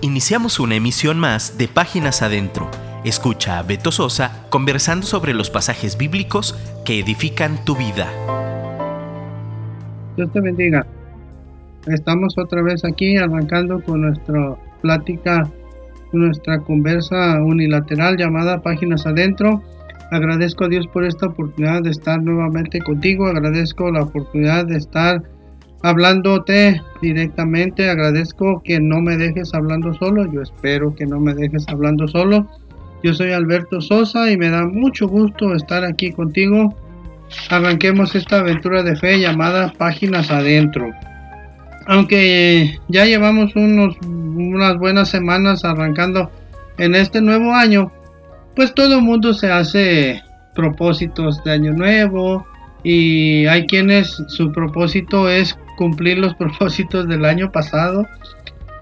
Iniciamos una emisión más de Páginas Adentro. Escucha a Beto Sosa conversando sobre los pasajes bíblicos que edifican tu vida. Dios te bendiga. Estamos otra vez aquí arrancando con nuestra plática, nuestra conversa unilateral llamada Páginas Adentro. Agradezco a Dios por esta oportunidad de estar nuevamente contigo. Agradezco la oportunidad de estar hablándote directamente. Agradezco que no me dejes hablando solo. Yo espero que no me dejes hablando solo. Yo soy Alberto Sosa y me da mucho gusto estar aquí contigo. Arranquemos esta aventura de fe llamada Páginas Adentro. Aunque ya llevamos unos, unas buenas semanas arrancando en este nuevo año, pues todo el mundo se hace propósitos de año nuevo y hay quienes su propósito es cumplir los propósitos del año pasado.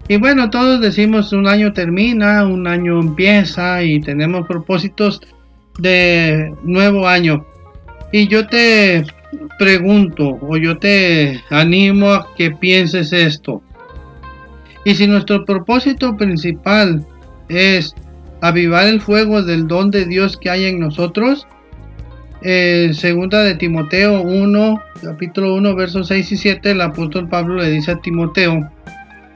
Y bueno, todos decimos un año termina, un año empieza y tenemos propósitos de nuevo año. Y yo te pregunto o yo te animo a que pienses esto. Y si nuestro propósito principal es avivar el fuego del don de Dios que hay en nosotros, eh, segunda de Timoteo 1, capítulo 1, versos 6 y 7, el apóstol Pablo le dice a Timoteo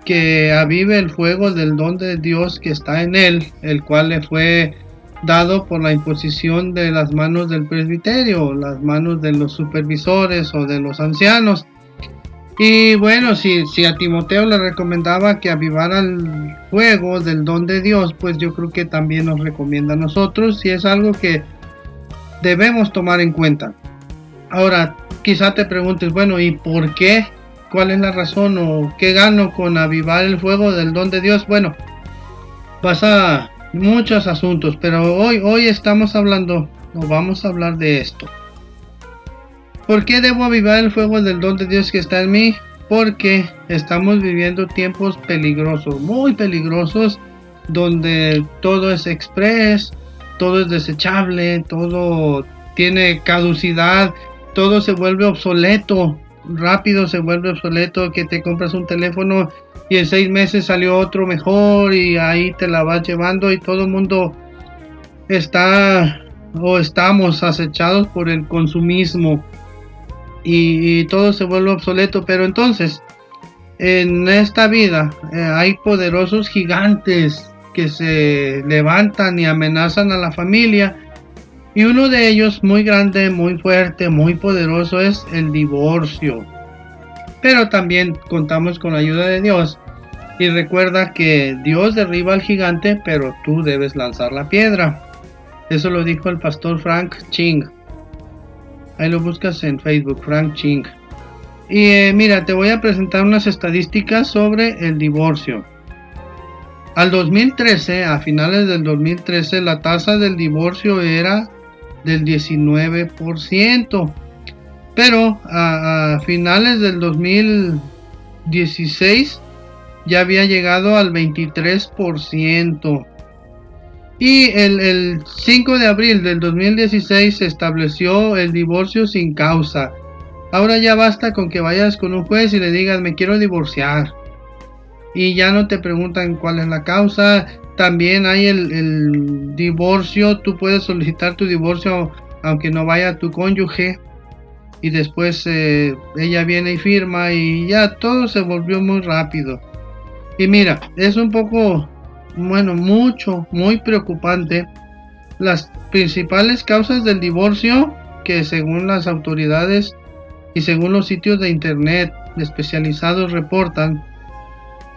que avive el fuego del don de Dios que está en él, el cual le fue dado por la imposición de las manos del presbiterio, las manos de los supervisores o de los ancianos. Y bueno, si, si a Timoteo le recomendaba que avivara el fuego del don de Dios, pues yo creo que también nos recomienda a nosotros y es algo que debemos tomar en cuenta. Ahora, quizá te preguntes, bueno, ¿y por qué? ¿Cuál es la razón o qué gano con avivar el fuego del don de Dios? Bueno, pasa muchos asuntos, pero hoy, hoy estamos hablando, o vamos a hablar de esto. ¿Por qué debo avivar el fuego del don de Dios que está en mí? Porque estamos viviendo tiempos peligrosos, muy peligrosos, donde todo es express, todo es desechable, todo tiene caducidad, todo se vuelve obsoleto, rápido se vuelve obsoleto, que te compras un teléfono y en seis meses salió otro mejor y ahí te la vas llevando y todo el mundo está o estamos acechados por el consumismo y, todo se vuelve obsoleto, pero entonces en esta vida eh, hay poderosos gigantes que se levantan y amenazan a la familia. Y uno de ellos, muy grande, muy fuerte, muy poderoso, es el divorcio. Pero también contamos con la ayuda de Dios. Y recuerda que Dios derriba al gigante, pero tú debes lanzar la piedra. Eso lo dijo el pastor Frank Ching. Ahí lo buscas en Facebook, Frank Ching. Y eh, mira, te voy a presentar unas estadísticas sobre el divorcio. Al 2013, a finales del 2013, la tasa del divorcio era del 19%, pero a, finales del 2016 ya había llegado al 23%. Y el, el 5 de abril del 2016 se estableció el divorcio sin causa. Ahora ya basta con que vayas con un juez y le digas me quiero divorciar y ya no te preguntan cuál es la causa. También hay el, divorcio, tú puedes solicitar tu divorcio aunque no vaya tu cónyuge y después eh, ella viene y firma y ya todo se volvió muy rápido. Y mira, es un poco, bueno, mucho, muy preocupante. Las principales causas del divorcio que según las autoridades y según los sitios de internet especializados reportan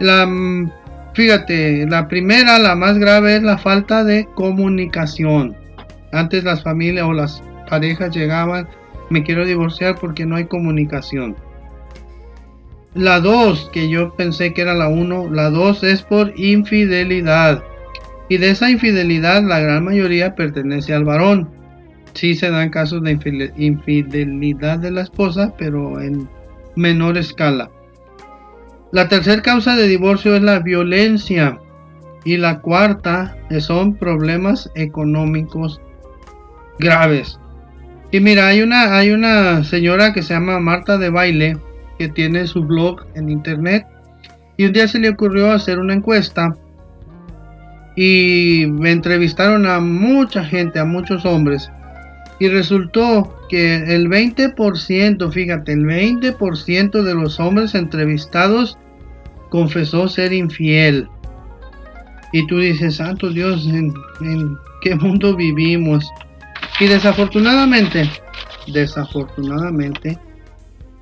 la, mm, fíjate, la primera, la más grave es la falta de comunicación. Antes las familias o las parejas llegaban, me quiero divorciar porque no hay comunicación. La dos, que yo pensé que era la uno, la dos es por infidelidad. Y de esa infidelidad la gran mayoría pertenece al varón. Sí se dan casos de infidelidad de la esposa, pero en menor escala. La tercera causa de divorcio es la violencia y la cuarta son problemas económicos graves. Y mira, hay una, hay una señora que se llama Marta de Baile que tiene su blog en internet y un día se le ocurrió hacer una encuesta y me entrevistaron a mucha gente, a muchos hombres. Y resultó que el 20%, fíjate, el 20% de los hombres entrevistados confesó ser infiel. Y tú dices, Santo Dios, ¿en, qué mundo vivimos? Y desafortunadamente, desafortunadamente,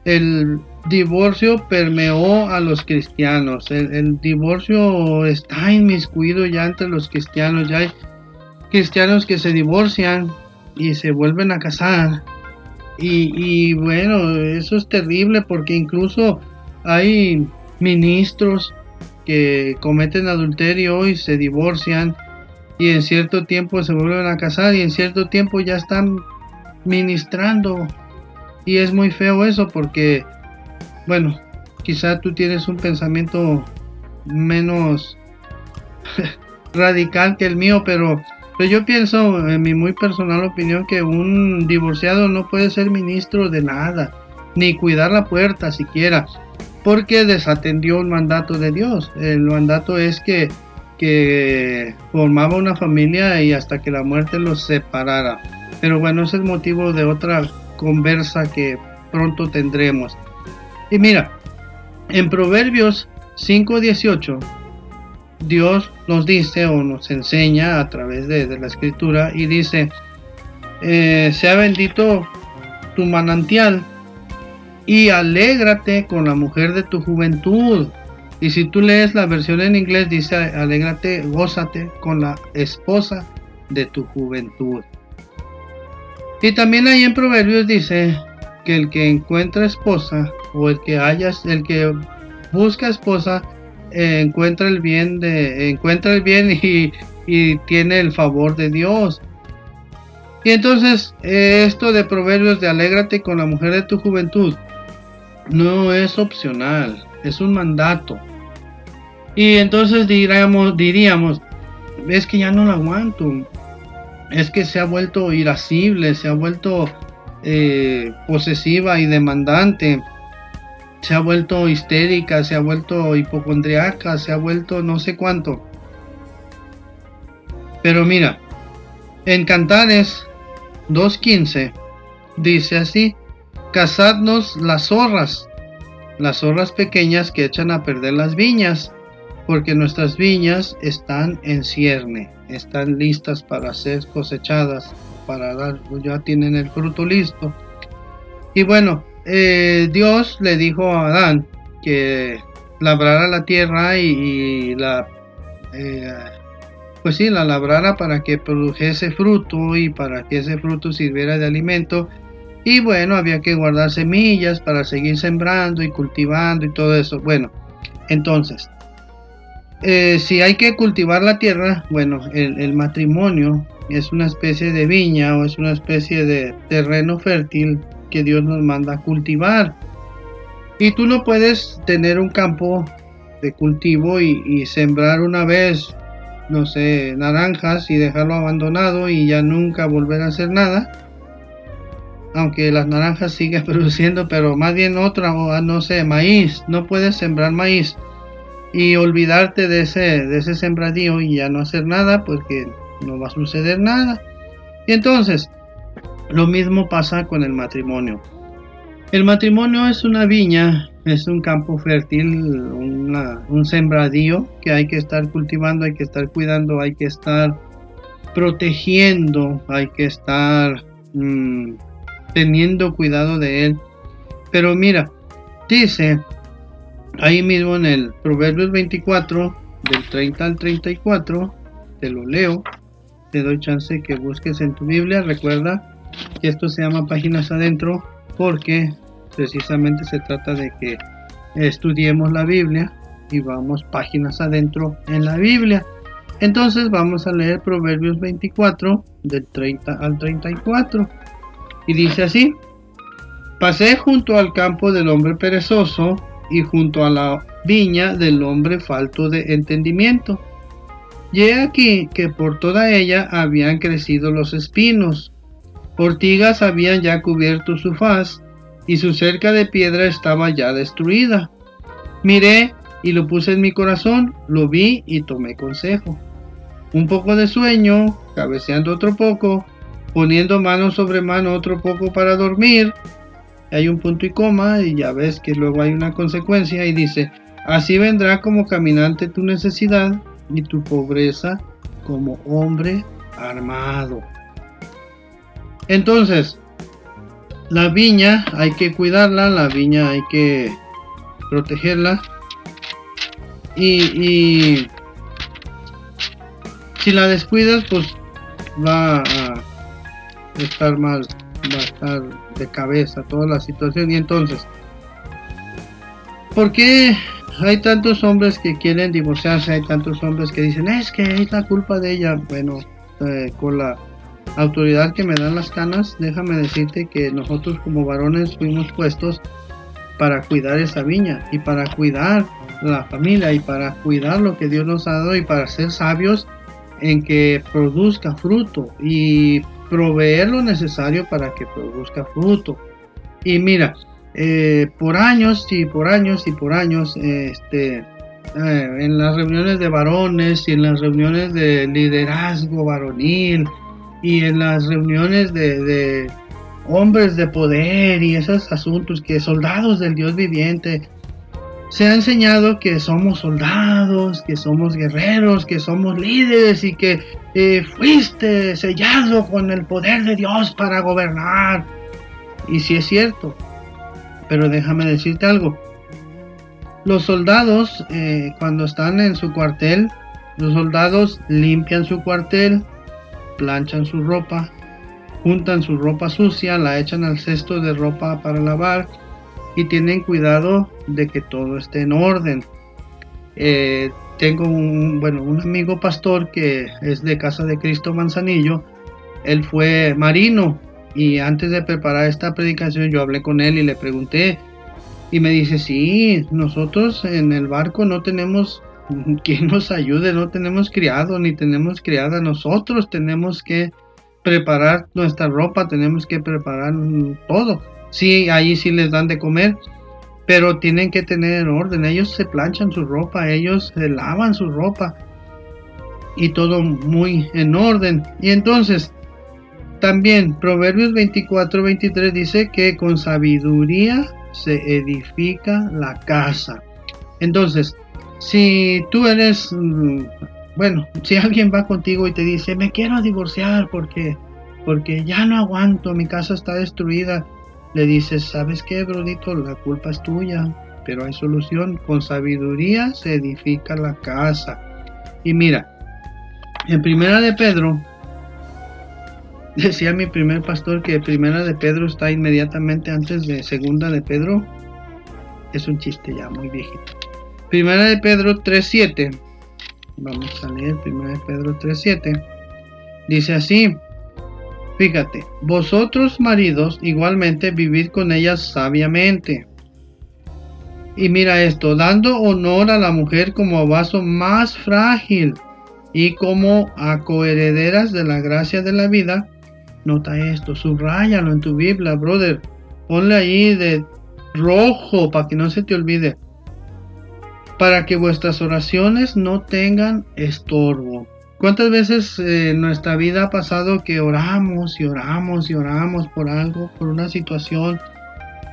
el divorcio permeó a los cristianos. El, divorcio está inmiscuido ya entre los cristianos. Ya hay cristianos que se divorcian y se vuelven a casar. Y bueno, eso es terrible porque incluso hay ministros que cometen adulterio y se divorcian y en cierto tiempo se vuelven a casar y en cierto tiempo ya están ministrando. Y es muy feo eso porque, bueno, quizá tú tienes un pensamiento menos radical que el mío, pero, pero yo pienso, en mi muy personal opinión, que un divorciado no puede ser ministro de nada, ni cuidar la puerta siquiera, porque desatendió el mandato de Dios. El mandato es que, que formaba una familia y hasta que la muerte los separara. Pero bueno, ese es el motivo de otra conversa que pronto tendremos. Y mira, en Proverbios 5.18, Dios nos dice o nos enseña a través de, la escritura y dice, eh, sea bendito tu manantial y alégrate con la mujer de tu juventud. Y si tú lees la versión en inglés, dice, alégrate, gózate con la esposa de tu juventud. Y también ahí en Proverbios dice que el que encuentra esposa o el que haya, el que busca esposa eh, encuentra el bien encuentra el bien y, y tiene el favor de Dios. Y entonces eh, esto de Proverbios de alégrate con la mujer de tu juventud no es opcional, es un mandato. Y entonces diríamos, diríamos, es que ya no lo aguanto, es que se ha vuelto irascible, se ha vuelto eh, posesiva y demandante, se ha vuelto histérica, se ha vuelto hipocondriaca, se ha vuelto no sé cuánto. Pero mira, en Cantares 2.15 dice así, cazadnos las zorras, las zorras pequeñas que echan a perder las viñas, porque nuestras viñas están en cierne están listas para ser cosechadas, para dar, ya tienen el fruto listo. Y bueno, eh, Dios le dijo a Adán que labrara la tierra y, la, eh, pues sí, la labrara para que produjese fruto y para que ese fruto sirviera de alimento. Y bueno, había que guardar semillas para seguir sembrando y cultivando y todo eso. Bueno, entonces, eh, si hay que cultivar la tierra, bueno, el, matrimonio es una especie de viña o es una especie de terreno fértil que Dios nos manda a cultivar. Y tú no puedes tener un campo de cultivo y, sembrar una vez, no sé, naranjas y dejarlo abandonado y ya nunca volver a hacer nada. Aunque las naranjas siguen produciendo, pero más bien otra, o no sé, maíz. No puedes sembrar maíz y olvidarte de ese, de ese sembradío y ya no hacer nada porque no va a suceder nada. Y entonces, lo mismo pasa con el matrimonio. El matrimonio es una viña, es un campo fértil, un sembradío que hay que estar cultivando, hay que estar cuidando, hay que estar protegiendo, hay que estar mm, teniendo cuidado de él. Pero mira, dice ahí mismo en el Proverbios 24, del 30 al 34, te lo leo, te doy chance que busques en tu Biblia, recuerda que esto se llama páginas adentro porque precisamente se trata de que estudiemos la Biblia y vamos páginas adentro en la Biblia. Entonces vamos a leer Proverbios 24 del 30 al 34 y dice así, pasé junto al campo del hombre perezoso y junto a la viña del hombre falto de entendimiento. Y aquí que por toda ella habían crecido los espinos, ortigas habían ya cubierto su faz, y su cerca de piedra estaba ya destruida. Miré y lo puse en mi corazón, lo vi y tomé consejo. un poco de sueño, cabeceando otro poco, poniendo mano sobre mano otro poco para dormir. Hay un punto y coma y ya ves que luego hay una consecuencia y dice, así vendrá como caminante tu necesidad y tu pobreza como hombre armado. Entonces, la viña hay que cuidarla, la viña hay que protegerla. Y, si la descuidas, pues va a estar mal, va a estar de cabeza toda la situación. Y entonces, ¿por qué hay tantos hombres que quieren divorciarse? Hay tantos hombres que dicen, es que es la culpa de ella. Bueno, eh, con la autoridad que me dan las canas, déjame decirte que nosotros como varones fuimos puestos para cuidar esa viña y para cuidar la familia y para cuidar lo que Dios nos ha dado y para ser sabios en que produzca fruto y proveer lo necesario para que produzca fruto. Y mira, eh, por años y por años y por años, este, eh, en las reuniones de varones y en las reuniones de liderazgo varonil, y en las reuniones de, hombres de poder y esos asuntos que soldados del Dios viviente, se ha enseñado que somos soldados, que somos guerreros, que somos líderes y que eh, fuiste sellado con el poder de Dios para gobernar. Y si es cierto, pero déjame decirte algo. Los soldados, eh, cuando están en su cuartel, los soldados limpian su cuartel, planchan su ropa, juntan su ropa sucia, la echan al cesto de ropa para lavar y tienen cuidado de que todo esté en orden. Eh, tengo un, bueno, un amigo pastor que es de Casa de Cristo Manzanillo. Él fue marino y antes de preparar esta predicación yo hablé con él y le pregunté y me dice, sí, nosotros en el barco no tenemos quien nos ayude, no tenemos criado ni tenemos criada, nosotros tenemos que preparar nuestra ropa, tenemos que preparar todo. Sí, ahí sí les dan de comer, pero tienen que tener orden, ellos se planchan su ropa, ellos se lavan su ropa y todo muy en orden. Y entonces, también Proverbios 24, 23 dice que con sabiduría se edifica la casa. Entonces, si tú eres, mm, bueno, si alguien va contigo y te dice, me quiero divorciar porque, porque ya no aguanto, mi casa está destruida, le dices, ¿sabes qué, Brodito? La culpa es tuya, pero hay solución. Con sabiduría se edifica la casa. Y mira, en Primera de Pedro, decía mi primer pastor que Primera de Pedro está inmediatamente antes de Segunda de Pedro. Es un chiste ya muy viejito. Primera de Pedro 3.7. Vamos a leer Primera de Pedro 3.7. Dice así. Fíjate, vosotros maridos igualmente vivid con ellas sabiamente. Y mira esto, dando honor a la mujer como vaso más frágil y como a coherederas de la gracia de la vida. Nota esto, subrayalo en tu Biblia, brother. Ponle ahí de rojo para que no se te olvide para que vuestras oraciones no tengan estorbo. ¿Cuántas veces eh, en nuestra vida ha pasado que oramos y oramos y oramos por algo, por una situación,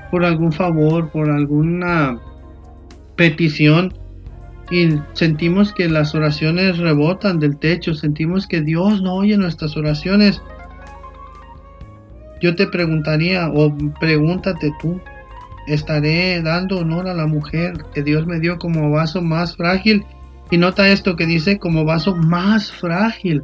por algún favor, por alguna petición y sentimos que las oraciones rebotan del techo, sentimos que Dios no oye nuestras oraciones? Yo te preguntaría o pregúntate tú, estaré dando honor a la mujer que Dios me dio como vaso más frágil. Y nota esto que dice como vaso más frágil.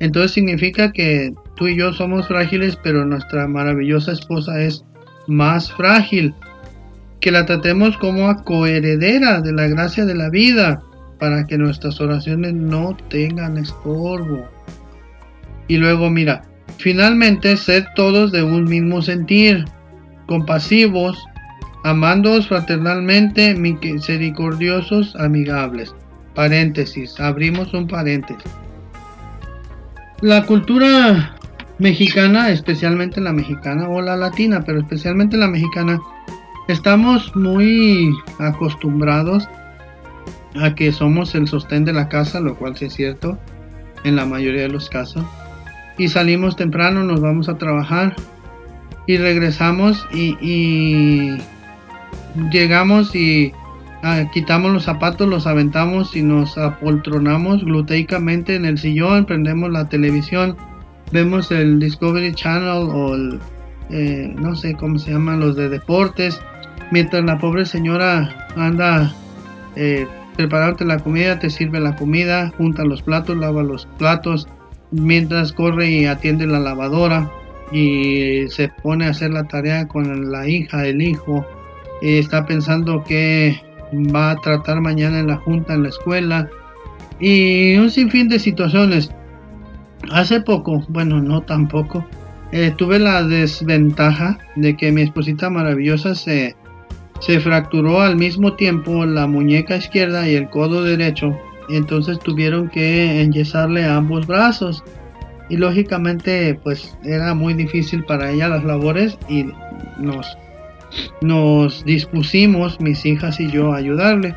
Entonces significa que tú y yo somos frágiles, pero nuestra maravillosa esposa es más frágil. Que la tratemos como a coheredera de la gracia de la vida, para que nuestras oraciones no tengan estorbo. Y luego mira, finalmente sed todos de un mismo sentir, compasivos, amándoos fraternalmente, misericordiosos, amigables. Paréntesis, abrimos un paréntesis. La cultura mexicana, especialmente la mexicana o la latina, pero especialmente la mexicana, estamos muy acostumbrados a que somos el sostén de la casa, lo cual sí es cierto. en la mayoría de los casos. Y salimos temprano, nos vamos a trabajar y regresamos y, llegamos y ah, quitamos los zapatos, los aventamos y nos apoltronamos gluteicamente en el sillón, prendemos la televisión, vemos el Discovery Channel o el, eh, no sé cómo se llaman los de deportes, mientras la pobre señora anda eh, prepararte la comida, te sirve la comida, junta los platos, lava los platos, mientras corre y atiende la lavadora y se pone a hacer la tarea con la hija, el hijo, y está pensando que va a tratar mañana en la junta en la escuela y un sinfín de situaciones. Hace poco, bueno, no tampoco, eh, tuve la desventaja de que mi esposita maravillosa se se fracturó al mismo tiempo la muñeca izquierda y el codo derecho, entonces tuvieron que enyesarle ambos brazos. Y lógicamente pues era muy difícil para ella las labores y nos, nos dispusimos, mis hijas y yo, a ayudarle.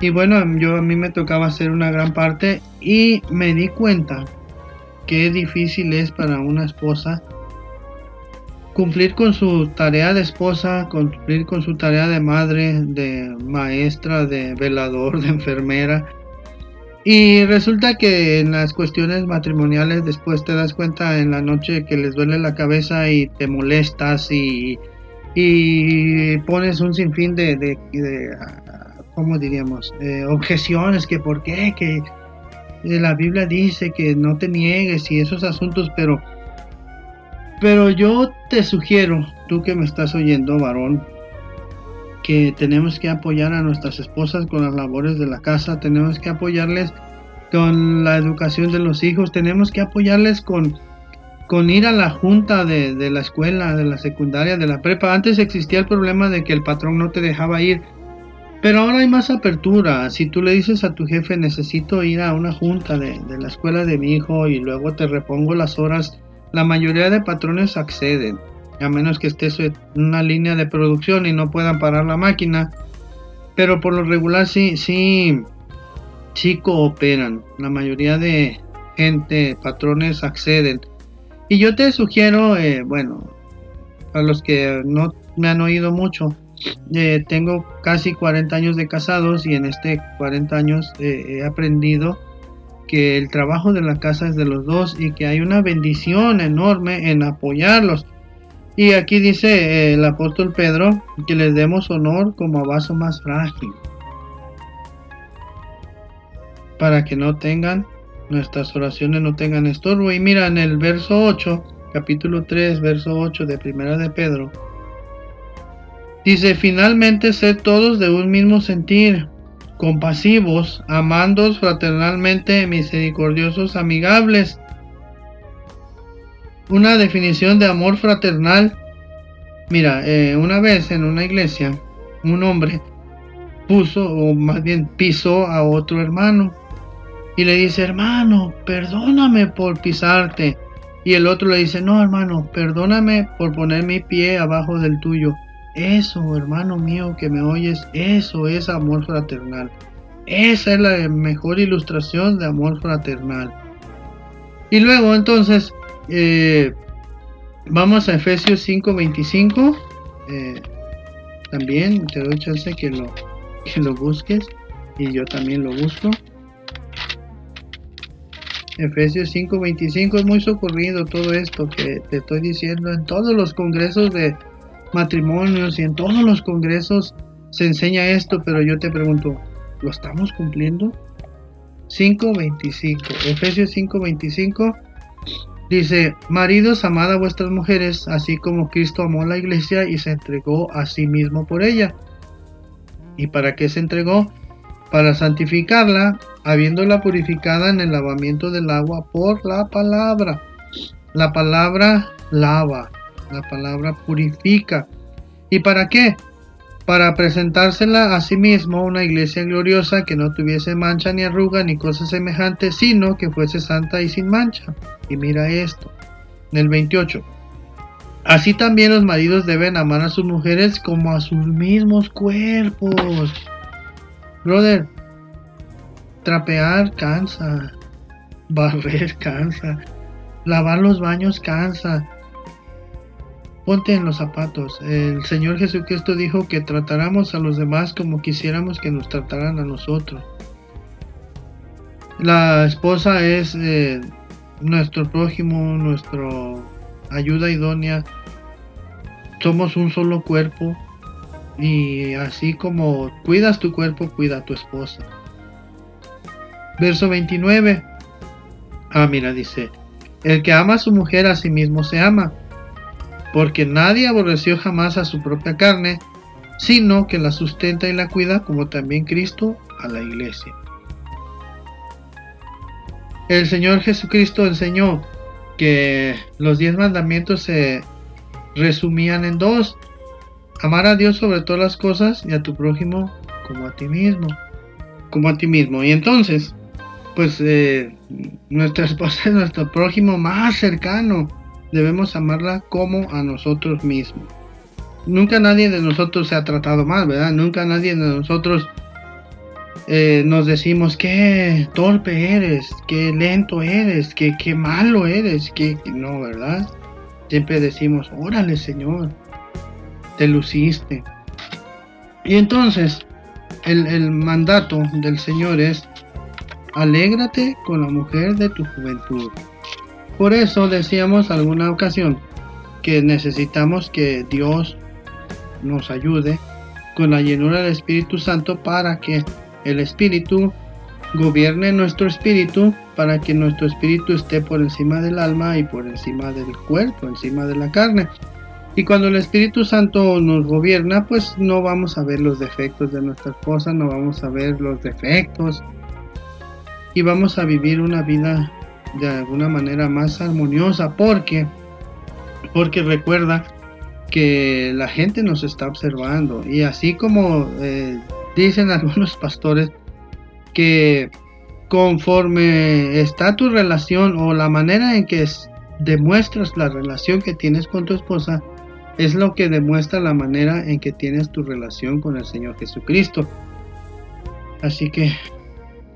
Y bueno, yo a mí me tocaba hacer una gran parte y me di cuenta qué difícil es para una esposa cumplir con su tarea de esposa, cumplir con su tarea de madre, de maestra, de velador, de enfermera. Y resulta que en las cuestiones matrimoniales después te das cuenta en la noche que les duele la cabeza y te molestas y, y pones un sinfín de, de, de ¿cómo diríamos? Eh, objeciones, que por qué, que la Biblia dice que no te niegues y esos asuntos, pero pero yo te sugiero, tú que me estás oyendo, varón, que tenemos que apoyar a nuestras esposas con las labores de la casa, tenemos que apoyarles con la educación de los hijos, tenemos que apoyarles con, con ir a la junta de, de la escuela, de la secundaria, de la prepa. Antes existía el problema de que el patrón no te dejaba ir, pero ahora hay más apertura. Si tú le dices a tu jefe necesito ir a una junta de, de la escuela de mi hijo y luego te repongo las horas la mayoría de patrones acceden, a menos que estés en una línea de producción y no puedan parar la máquina. Pero por lo regular sí, sí, sí cooperan. La mayoría de gente, patrones acceden. Y yo te sugiero, eh, bueno, a los que no me han oído mucho, eh, tengo casi 40 años de casados y en este 40 años eh, he aprendido que el trabajo de la casa es de los dos y que hay una bendición enorme en apoyarlos. Y aquí dice el apóstol Pedro que les demos honor como a vaso más frágil, para que no tengan, nuestras oraciones no tengan estorbo. Y mira en el verso 8, capítulo 3, verso 8 de Primera de Pedro, dice, finalmente sed todos de un mismo sentir compasivos, amandos fraternalmente, misericordiosos, amigables. Una definición de amor fraternal. Mira, eh, una vez en una iglesia, un hombre puso, o más bien pisó a otro hermano. Y le dice, hermano, perdóname por pisarte. Y el otro le dice, no, hermano, perdóname por poner mi pie abajo del tuyo. Eso, hermano mío que me oyes, eso es amor fraternal. Esa es la mejor ilustración de amor fraternal. Y luego entonces eh, vamos a Efesios 5:25. Eh, también te doy chance que lo, que lo busques y yo también lo busco. Efesios 5:25 es muy socorrido todo esto que te estoy diciendo en todos los congresos de matrimonios y en todos los congresos se enseña esto, pero yo te pregunto, ¿lo estamos cumpliendo? 5.25, Efesios 5.25 dice, maridos, amad a vuestras mujeres, así como Cristo amó la iglesia y se entregó a sí mismo por ella. ¿Y para qué se entregó? Para santificarla, habiéndola purificada en el lavamiento del agua por la palabra. La palabra lava, la palabra purifica. ¿Y para qué? Para presentársela a sí mismo una iglesia gloriosa que no tuviese mancha ni arruga ni cosa semejante, sino que fuese santa y sin mancha. Y mira esto, en el 28. Así también los maridos deben amar a sus mujeres como a sus mismos cuerpos. Brother, trapear cansa. Barrer cansa. Lavar los baños cansa. Ponte en los zapatos. El Señor Jesucristo dijo que tratáramos a los demás como quisiéramos que nos trataran a nosotros. La esposa es eh, nuestro prójimo, nuestro ayuda idónea. Somos un solo cuerpo y así como cuidas tu cuerpo, cuida a tu esposa. Verso 29. Ah, mira, dice, el que ama a su mujer a sí mismo se ama, porque nadie aborreció jamás a su propia carne, sino que la sustenta y la cuida como también Cristo a la iglesia. El Señor Jesucristo enseñó que los diez mandamientos se resumían en dos. Amar a Dios sobre todas las cosas y a tu prójimo como a ti mismo. Como a ti mismo. Y entonces, pues eh, nuestra esposa es nuestro prójimo más cercano. Debemos amarla como a nosotros mismos. Nunca nadie de nosotros se ha tratado mal, ¿verdad? Nunca nadie de nosotros eh, nos decimos qué torpe eres, qué lento eres, qué, qué malo eres, que no, ¿verdad? Siempre decimos, órale Señor, te luciste. Y entonces, el, el mandato del Señor es, alégrate con la mujer de tu juventud. Por eso decíamos alguna ocasión que necesitamos que Dios nos ayude con la llenura del Espíritu Santo para que el Espíritu gobierne nuestro espíritu para que nuestro espíritu esté por encima del alma y por encima del cuerpo, encima de la carne. Y cuando el Espíritu Santo nos gobierna, pues no vamos a ver los defectos de nuestra esposa, no vamos a ver los defectos y vamos a vivir una vida de alguna manera más armoniosa porque porque recuerda que la gente nos está observando y así como eh, dicen algunos pastores que conforme está tu relación o la manera en que demuestras la relación que tienes con tu esposa, es lo que demuestra la manera en que tienes tu relación con el Señor Jesucristo. Así que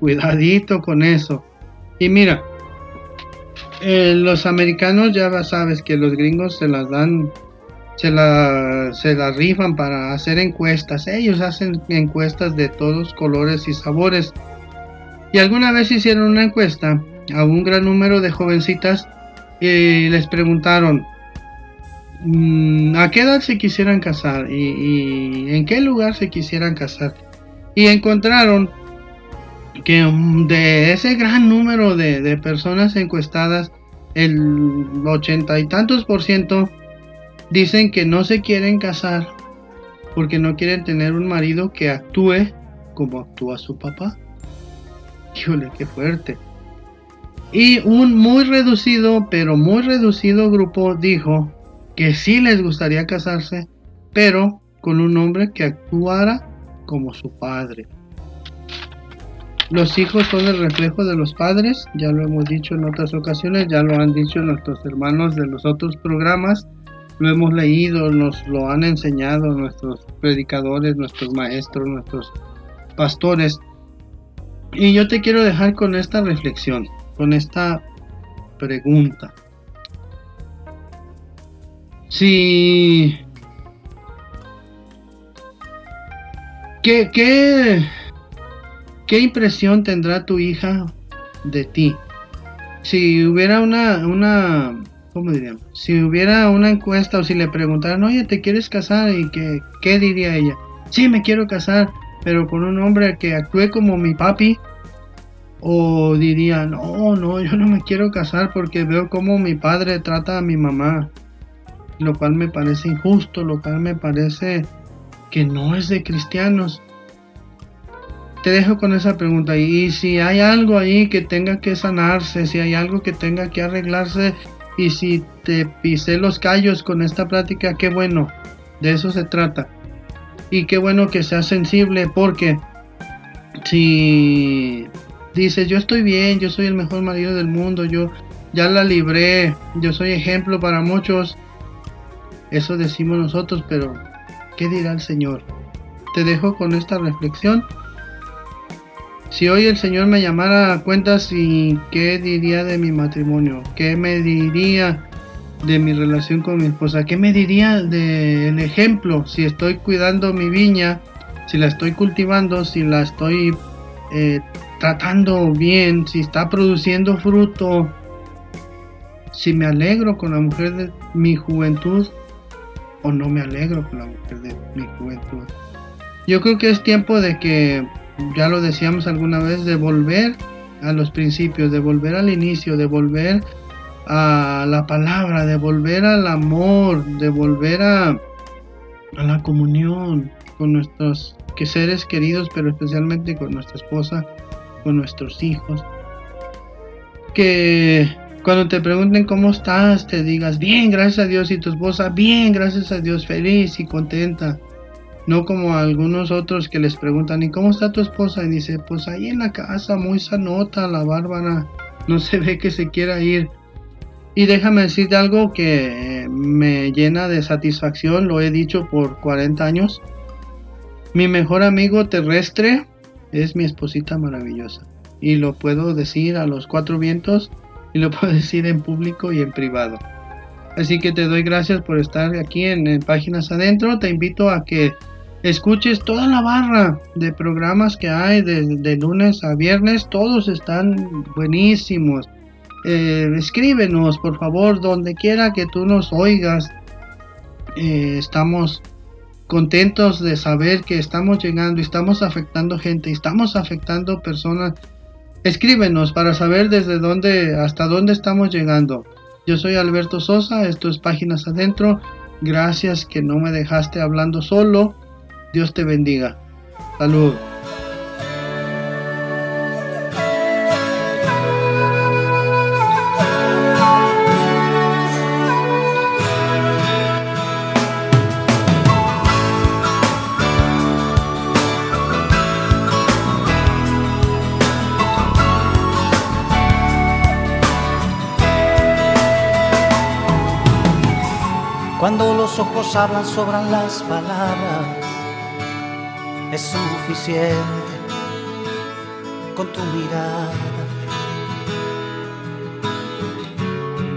cuidadito con eso. Y mira, eh, los americanos ya sabes que los gringos se las dan se la, se la rifan para hacer encuestas. Ellos hacen encuestas de todos colores y sabores. Y alguna vez hicieron una encuesta a un gran número de jovencitas y les preguntaron mm, a qué edad se quisieran casar y, en qué lugar se quisieran casar. Y encontraron que mm, de ese gran número de, de personas encuestadas, el ochenta y tantos por ciento Dicen que no se quieren casar porque no quieren tener un marido que actúe como actúa su papá. Qué fuerte. Y un muy reducido, pero muy reducido grupo dijo que sí les gustaría casarse, pero con un hombre que actuara como su padre. Los hijos son el reflejo de los padres, ya lo hemos dicho en otras ocasiones, ya lo han dicho nuestros hermanos de los otros programas lo hemos leído, nos lo han enseñado nuestros predicadores, nuestros maestros, nuestros pastores. Y yo te quiero dejar con esta reflexión, con esta pregunta. Si... ¿Qué, qué, qué impresión tendrá tu hija de ti? Si hubiera una, una ¿cómo diríamos? Si hubiera una encuesta o si le preguntaran, oye, ¿te quieres casar? ¿Y que, qué diría ella? Sí, me quiero casar, pero con un hombre que actúe como mi papi. O diría, no, no, yo no me quiero casar porque veo cómo mi padre trata a mi mamá. Lo cual me parece injusto, lo cual me parece que no es de cristianos. Te dejo con esa pregunta. Y si hay algo ahí que tenga que sanarse, si hay algo que tenga que arreglarse, y si te pisé los callos con esta plática, qué bueno, de eso se trata. Y qué bueno que seas sensible porque si dices yo estoy bien, yo soy el mejor marido del mundo, yo ya la libré, yo soy ejemplo para muchos, eso decimos nosotros, pero ¿qué dirá el Señor? Te dejo con esta reflexión. Si hoy el Señor me llamara a cuentas y qué diría de mi matrimonio, qué me diría de mi relación con mi esposa, qué me diría del ejemplo, si estoy cuidando mi viña, si la estoy cultivando, si la estoy eh, tratando bien, si está produciendo fruto, si me alegro con la mujer de mi juventud o no me alegro con la mujer de mi juventud. Yo creo que es tiempo de que, ya lo decíamos alguna vez, de volver a los principios, de volver al inicio, de volver a la palabra, de volver al amor, de volver a, a la comunión con nuestros seres queridos, pero especialmente con nuestra esposa, con nuestros hijos. Que cuando te pregunten cómo estás, te digas, bien, gracias a Dios, y tu esposa, bien, gracias a Dios, feliz y contenta. No como algunos otros que les preguntan, ¿y cómo está tu esposa? Y dice, pues ahí en la casa, muy sanota, la bárbara, no se ve que se quiera ir. Y déjame decirte algo que me llena de satisfacción, lo he dicho por 40 años. Mi mejor amigo terrestre es mi esposita maravillosa. Y lo puedo decir a los cuatro vientos y lo puedo decir en público y en privado. Así que te doy gracias por estar aquí en, Páginas Adentro. Te invito a que escuches toda la barra de programas que hay de, lunes a viernes. Todos están buenísimos. Eh, escríbenos, por favor, donde quiera que tú nos oigas. Eh, estamos contentos de saber que estamos llegando y estamos afectando gente, estamos afectando personas Escríbenos para saber desde dónde hasta dónde estamos llegando. Yo soy Alberto Sosa, esto es Páginas Adentro. Gracias que no me dejaste hablando solo. Dios te bendiga. Salud. Cuando los ojos hablan, sobran las palabras. Es suficiente con tu mirada.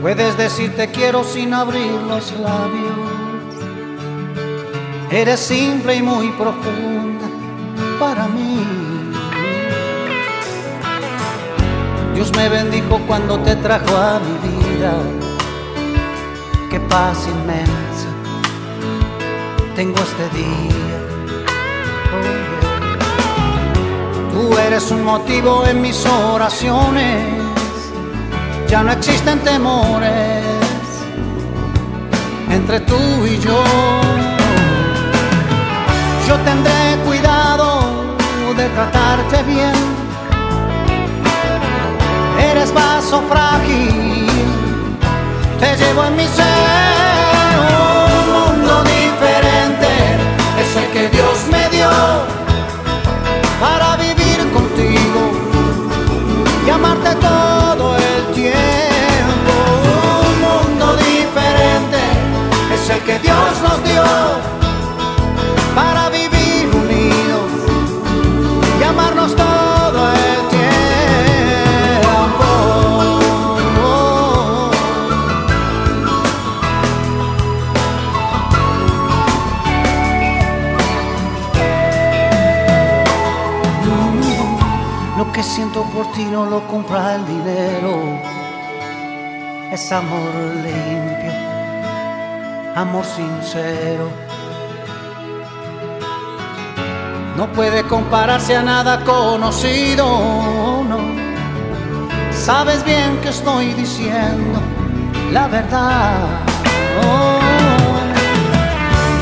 Puedes decir te quiero sin abrir los labios. Eres simple y muy profunda para mí. Dios me bendijo cuando te trajo a mi vida qué paz inmensa tengo este día. Tú eres un motivo en mis oraciones, ya no existen temores entre tú y yo. Yo tendré cuidado de tratarte bien. Eres vaso frágil te llevo en mi ser. Un mundo diferente es que Dios que Dios nos dio para vivir unidos y amarnos todo el tiempo. que siento por ti no lo compra el dinero. Es amor limpio, amor sincero. No puede compararse a nada conocido, no. Sabes bien que estoy diciendo la verdad. Oh.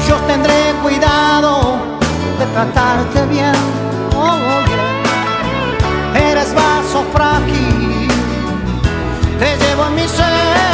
Yo tendré cuidado de tratarte bien. Oh, eres vaso frágil, te llevo en mi ser.